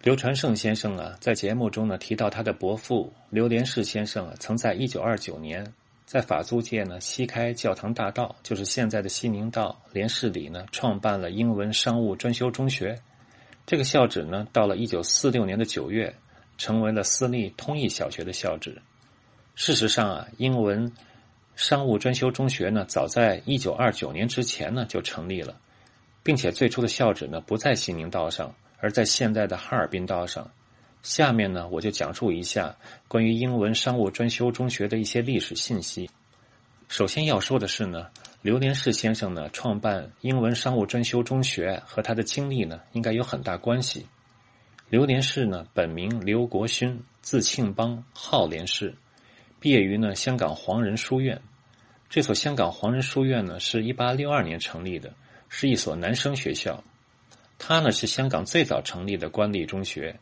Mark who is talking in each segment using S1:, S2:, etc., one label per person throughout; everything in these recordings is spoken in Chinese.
S1: 刘传胜先生啊，在节目中呢提到他的伯父刘连士先生啊，曾在一九二九年在法租界呢西开教堂大道，就是现在的西宁道连士里呢，创办了英文商务专修中学。这个校址呢，到了一九四六年的九月，成为了私立通义小学的校址。事实上啊，英文商务专修中学呢，早在一九二九年之前呢就成立了，并且最初的校址呢不在西宁道上。而在现在的哈尔滨道上，下面呢，我就讲述一下关于英文商务专修中学的一些历史信息。首先要说的是呢，刘连士先生呢创办英文商务专修中学和他的经历呢，应该有很大关系。刘连士呢本名刘国勋，字庆邦，号连士，毕业于呢香港黄仁书院。这所香港黄仁书院呢，是一八六二年成立的，是一所男生学校。他呢是香港最早成立的官立中学，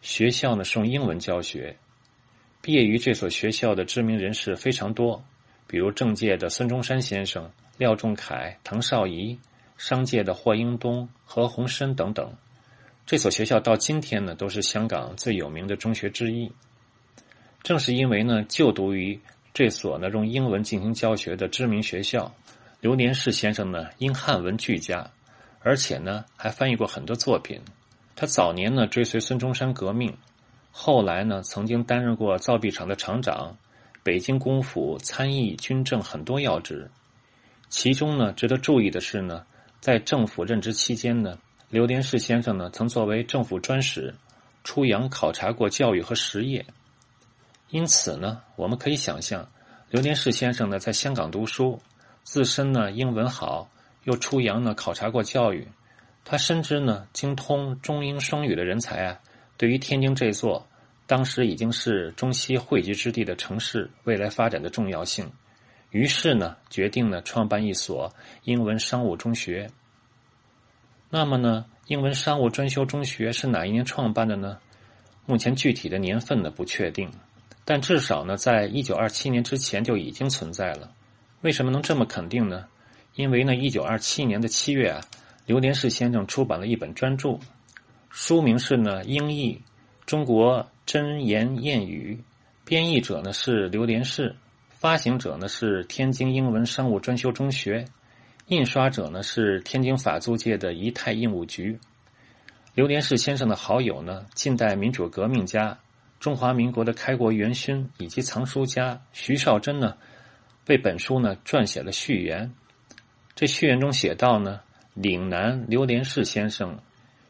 S1: 学校呢是用英文教学。毕业于这所学校的知名人士非常多，比如政界的孙中山先生、廖仲恺、滕绍仪，商界的霍英东、何鸿燊等等。这所学校到今天呢都是香港最有名的中学之一。正是因为呢就读于这所呢用英文进行教学的知名学校，刘连士先生呢因汉文俱佳。而且呢，还翻译过很多作品。他早年呢追随孙中山革命，后来呢曾经担任过造币厂的厂长、北京公府参议军政很多要职。其中呢值得注意的是呢，在政府任职期间呢，刘连士先生呢曾作为政府专使出洋考察过教育和实业。因此呢，我们可以想象，刘连士先生呢在香港读书，自身呢英文好。又出洋呢，考察过教育，他深知呢精通中英双语的人才啊，对于天津这座当时已经是中西汇聚之地的城市未来发展的重要性，于是呢决定呢创办一所英文商务中学。那么呢，英文商务专修中学是哪一年创办的呢？目前具体的年份呢不确定，但至少呢在一九二七年之前就已经存在了。为什么能这么肯定呢？因为呢，一九二七年的七月啊，刘连士先生出版了一本专著，书名是呢《英译中国真言谚语》，编译者呢是刘连士，发行者呢是天津英文商务专修中学，印刷者呢是天津法租界的仪泰印务局。刘连士先生的好友呢，近代民主革命家、中华民国的开国元勋以及藏书家徐绍贞呢，为本书呢撰写了序言。这序言中写道呢，岭南刘连士先生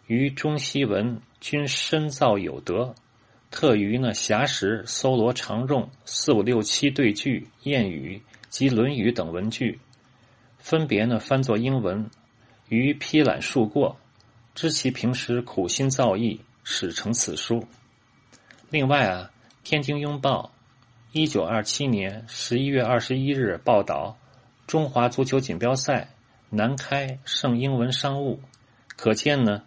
S1: 于中西文均深造有德，特于呢暇时搜罗常用四五六七对句、谚语及《论语》等文句，分别呢翻作英文，于批览数过，知其平时苦心造诣，始成此书。另外啊，《天津拥报》一九二七年十一月二十一日报道。中华足球锦标赛南开盛英文商务，可见呢，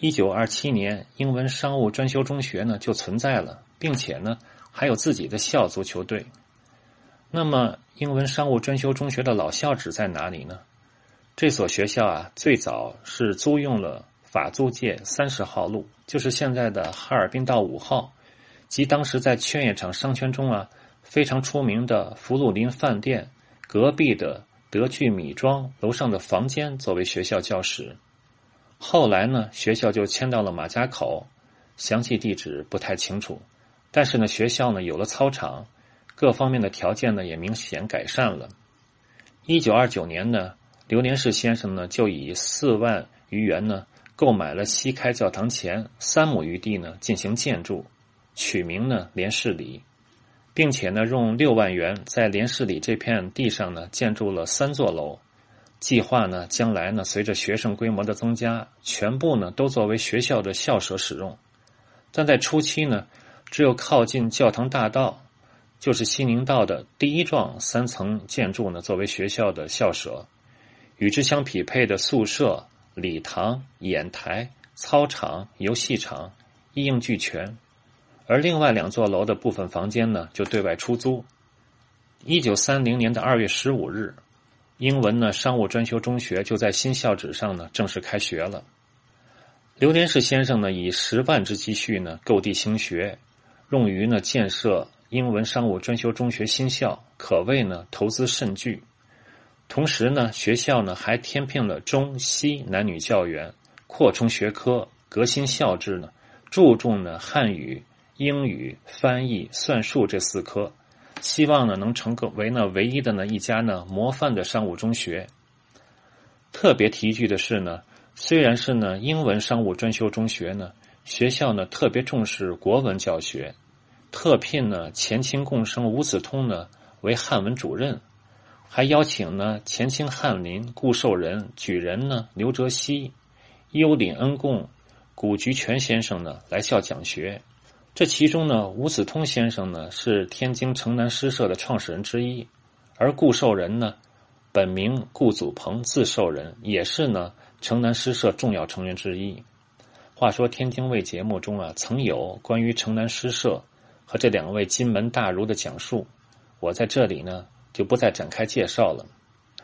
S1: 一九二七年英文商务专修中学呢就存在了，并且呢还有自己的校足球队。那么，英文商务专修中学的老校址在哪里呢？这所学校啊，最早是租用了法租界三十号路，就是现在的哈尔滨道五号，及当时在劝业场商圈中啊非常出名的福禄林饭店。隔壁的德聚米庄楼上的房间作为学校教室，后来呢，学校就迁到了马家口，详细地址不太清楚。但是呢，学校呢有了操场，各方面的条件呢也明显改善了。一九二九年呢，刘连士先生呢就以四万余元呢购买了西开教堂前三亩余地呢进行建筑，取名呢连士里。并且呢，用六万元在连市里这片地上呢建筑了三座楼，计划呢将来呢随着学生规模的增加，全部呢都作为学校的校舍使用。但在初期呢，只有靠近教堂大道，就是西宁道的第一幢三层建筑呢作为学校的校舍，与之相匹配的宿舍、礼堂、演台、操场、游戏场一应俱全。而另外两座楼的部分房间呢，就对外出租。一九三零年的二月十五日，英文呢商务专修中学就在新校址上呢正式开学了。刘连士先生呢，以十万之积蓄呢，购地兴学，用于呢建设英文商务专修中学新校，可谓呢投资甚巨。同时呢，学校呢还添聘了中西男女教员，扩充学科，革新校制呢，注重呢汉语、英语、翻译、算术这四科，希望呢能成个为呢唯一的呢一家呢模范的商务中学。特别提一句的是呢。虽然是呢，英文商务专修中学呢，学校呢特别重视国文教学，特聘呢前清贡生吴子通呢为汉文主任，还邀请呢前清翰林顾寿人举人呢刘哲熙、优领恩贡古菊泉先生呢来校讲学。这其中呢，吴子通先生呢是天津城南诗社的创始人之一，而顾寿人呢本名顾祖鹏，字寿人，也是呢。城南诗社重要成员之一。话说《天津卫》节目中啊，曾有关于城南诗社和这两位金门大儒的讲述，我在这里呢就不再展开介绍了。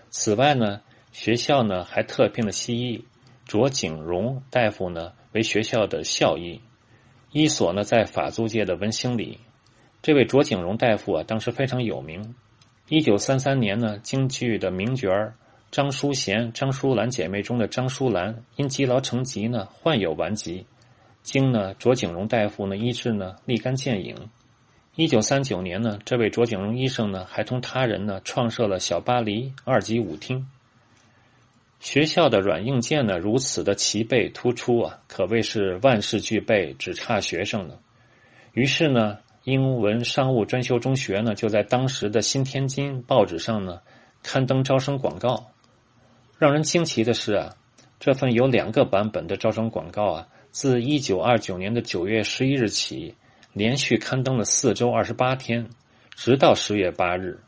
S1: 此外呢，学校呢还特聘了西医卓景荣大夫呢为学校的校医。医所呢在法租界的文兴里。这位卓景荣大夫啊，当时非常有名。一九三三年呢，京剧的名角儿。张淑贤、张淑兰姐妹中的张淑兰因积劳成疾呢，患有顽疾，经呢卓景荣大夫呢医治呢，立竿见影。一九三九年呢，这位卓景荣医生呢，还同他人呢创设了小巴黎二级舞厅。学校的软硬件呢如此的齐备突出啊，可谓是万事俱备，只差学生了。于是呢，英文商务专修中学呢，就在当时的新天津报纸上呢刊登招生广告。让人惊奇的是啊，这份有两个版本的招生广告啊，自一九二九年的九月十一日起，连续刊登了四周二十八天，直到十月八日。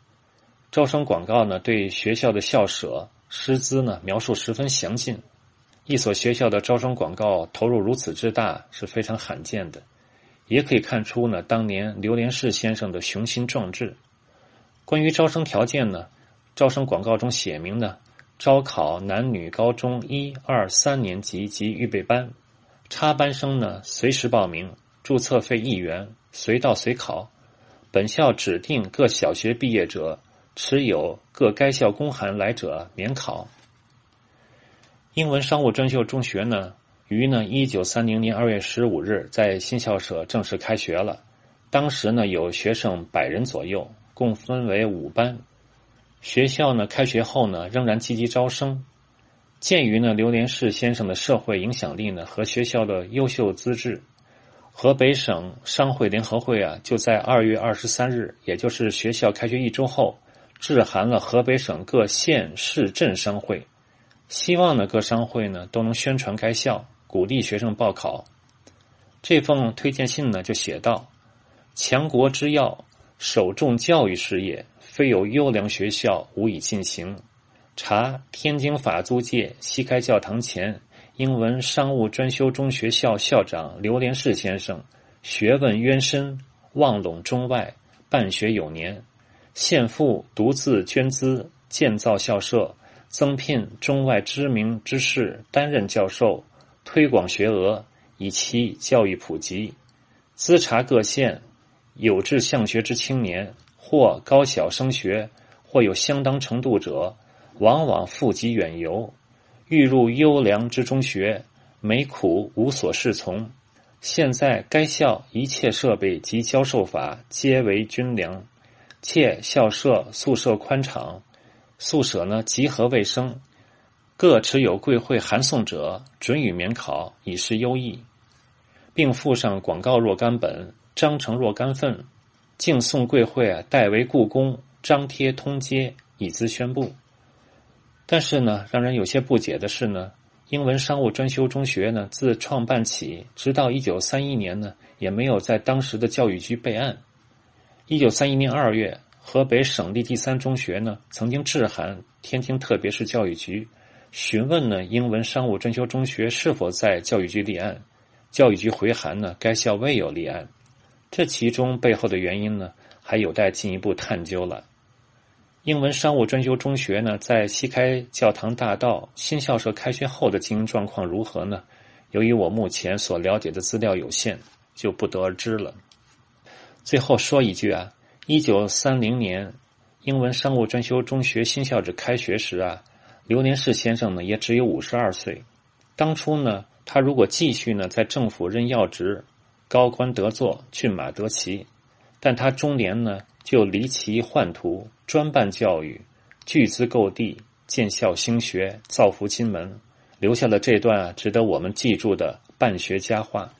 S1: 招生广告呢，对学校的校舍、师资呢描述十分详尽。一所学校的招生广告投入如此之大是非常罕见的，也可以看出呢，当年刘连士先生的雄心壮志。关于招生条件呢，招生广告中写明呢。招考男女高中一二三年级及预备班，插班生呢随时报名，注册费一元，随到随考。本校指定各小学毕业者，持有各该校公函来者免考。英文商务专修中学呢，于呢一九三零年二月十五日在新校舍正式开学了。当时呢有学生百人左右，共分为五班。学校呢，开学后呢，仍然积极招生。鉴于呢，刘连士先生的社会影响力呢和学校的优秀资质，河北省商会联合会啊，就在二月二十三日，也就是学校开学一周后，致函了河北省各县市镇商会，希望呢各商会呢都能宣传该校，鼓励学生报考。这封推荐信呢就写道：“强国之要，首重教育事业。”非有优良学校，无以进行。查天津法租界西开教堂前英文商务专修中学校校长刘连士先生，学问渊深，望陇中外，办学有年。现父独自捐资建造校舍，增聘中外知名之士担任教授，推广学额，以期教育普及。资查各县有志向学之青年。或高小升学，或有相当程度者，往往富集远游，欲入优良之中学，每苦无所适从。现在该校一切设备及教授法皆为军粮，且校舍宿舍宽敞，宿舍呢集合卫生，各持有贵会函送者，准予免考，以示优异，并附上广告若干本，章程若干份。敬送贵会啊，代为故宫张贴通街，以资宣布。但是呢，让人有些不解的是呢，英文商务专修中学呢，自创办起，直到一九三一年呢，也没有在当时的教育局备案。一九三一年二月，河北省立第三中学呢，曾经致函天津特别市教育局，询问呢，英文商务专修中学是否在教育局立案。教育局回函呢，该校未有立案。这其中背后的原因呢，还有待进一步探究了。英文商务专修中学呢，在西开教堂大道新校舍开学后的经营状况如何呢？由于我目前所了解的资料有限，就不得而知了。最后说一句啊，一九三零年英文商务专修中学新校址开学时啊，刘连士先生呢也只有五十二岁。当初呢，他如果继续呢在政府任要职，高官得坐，骏马得骑，但他中年呢就离奇宦途，专办教育，巨资购地，建校兴学，造福金门。留下了这段值得我们记住的办学佳话。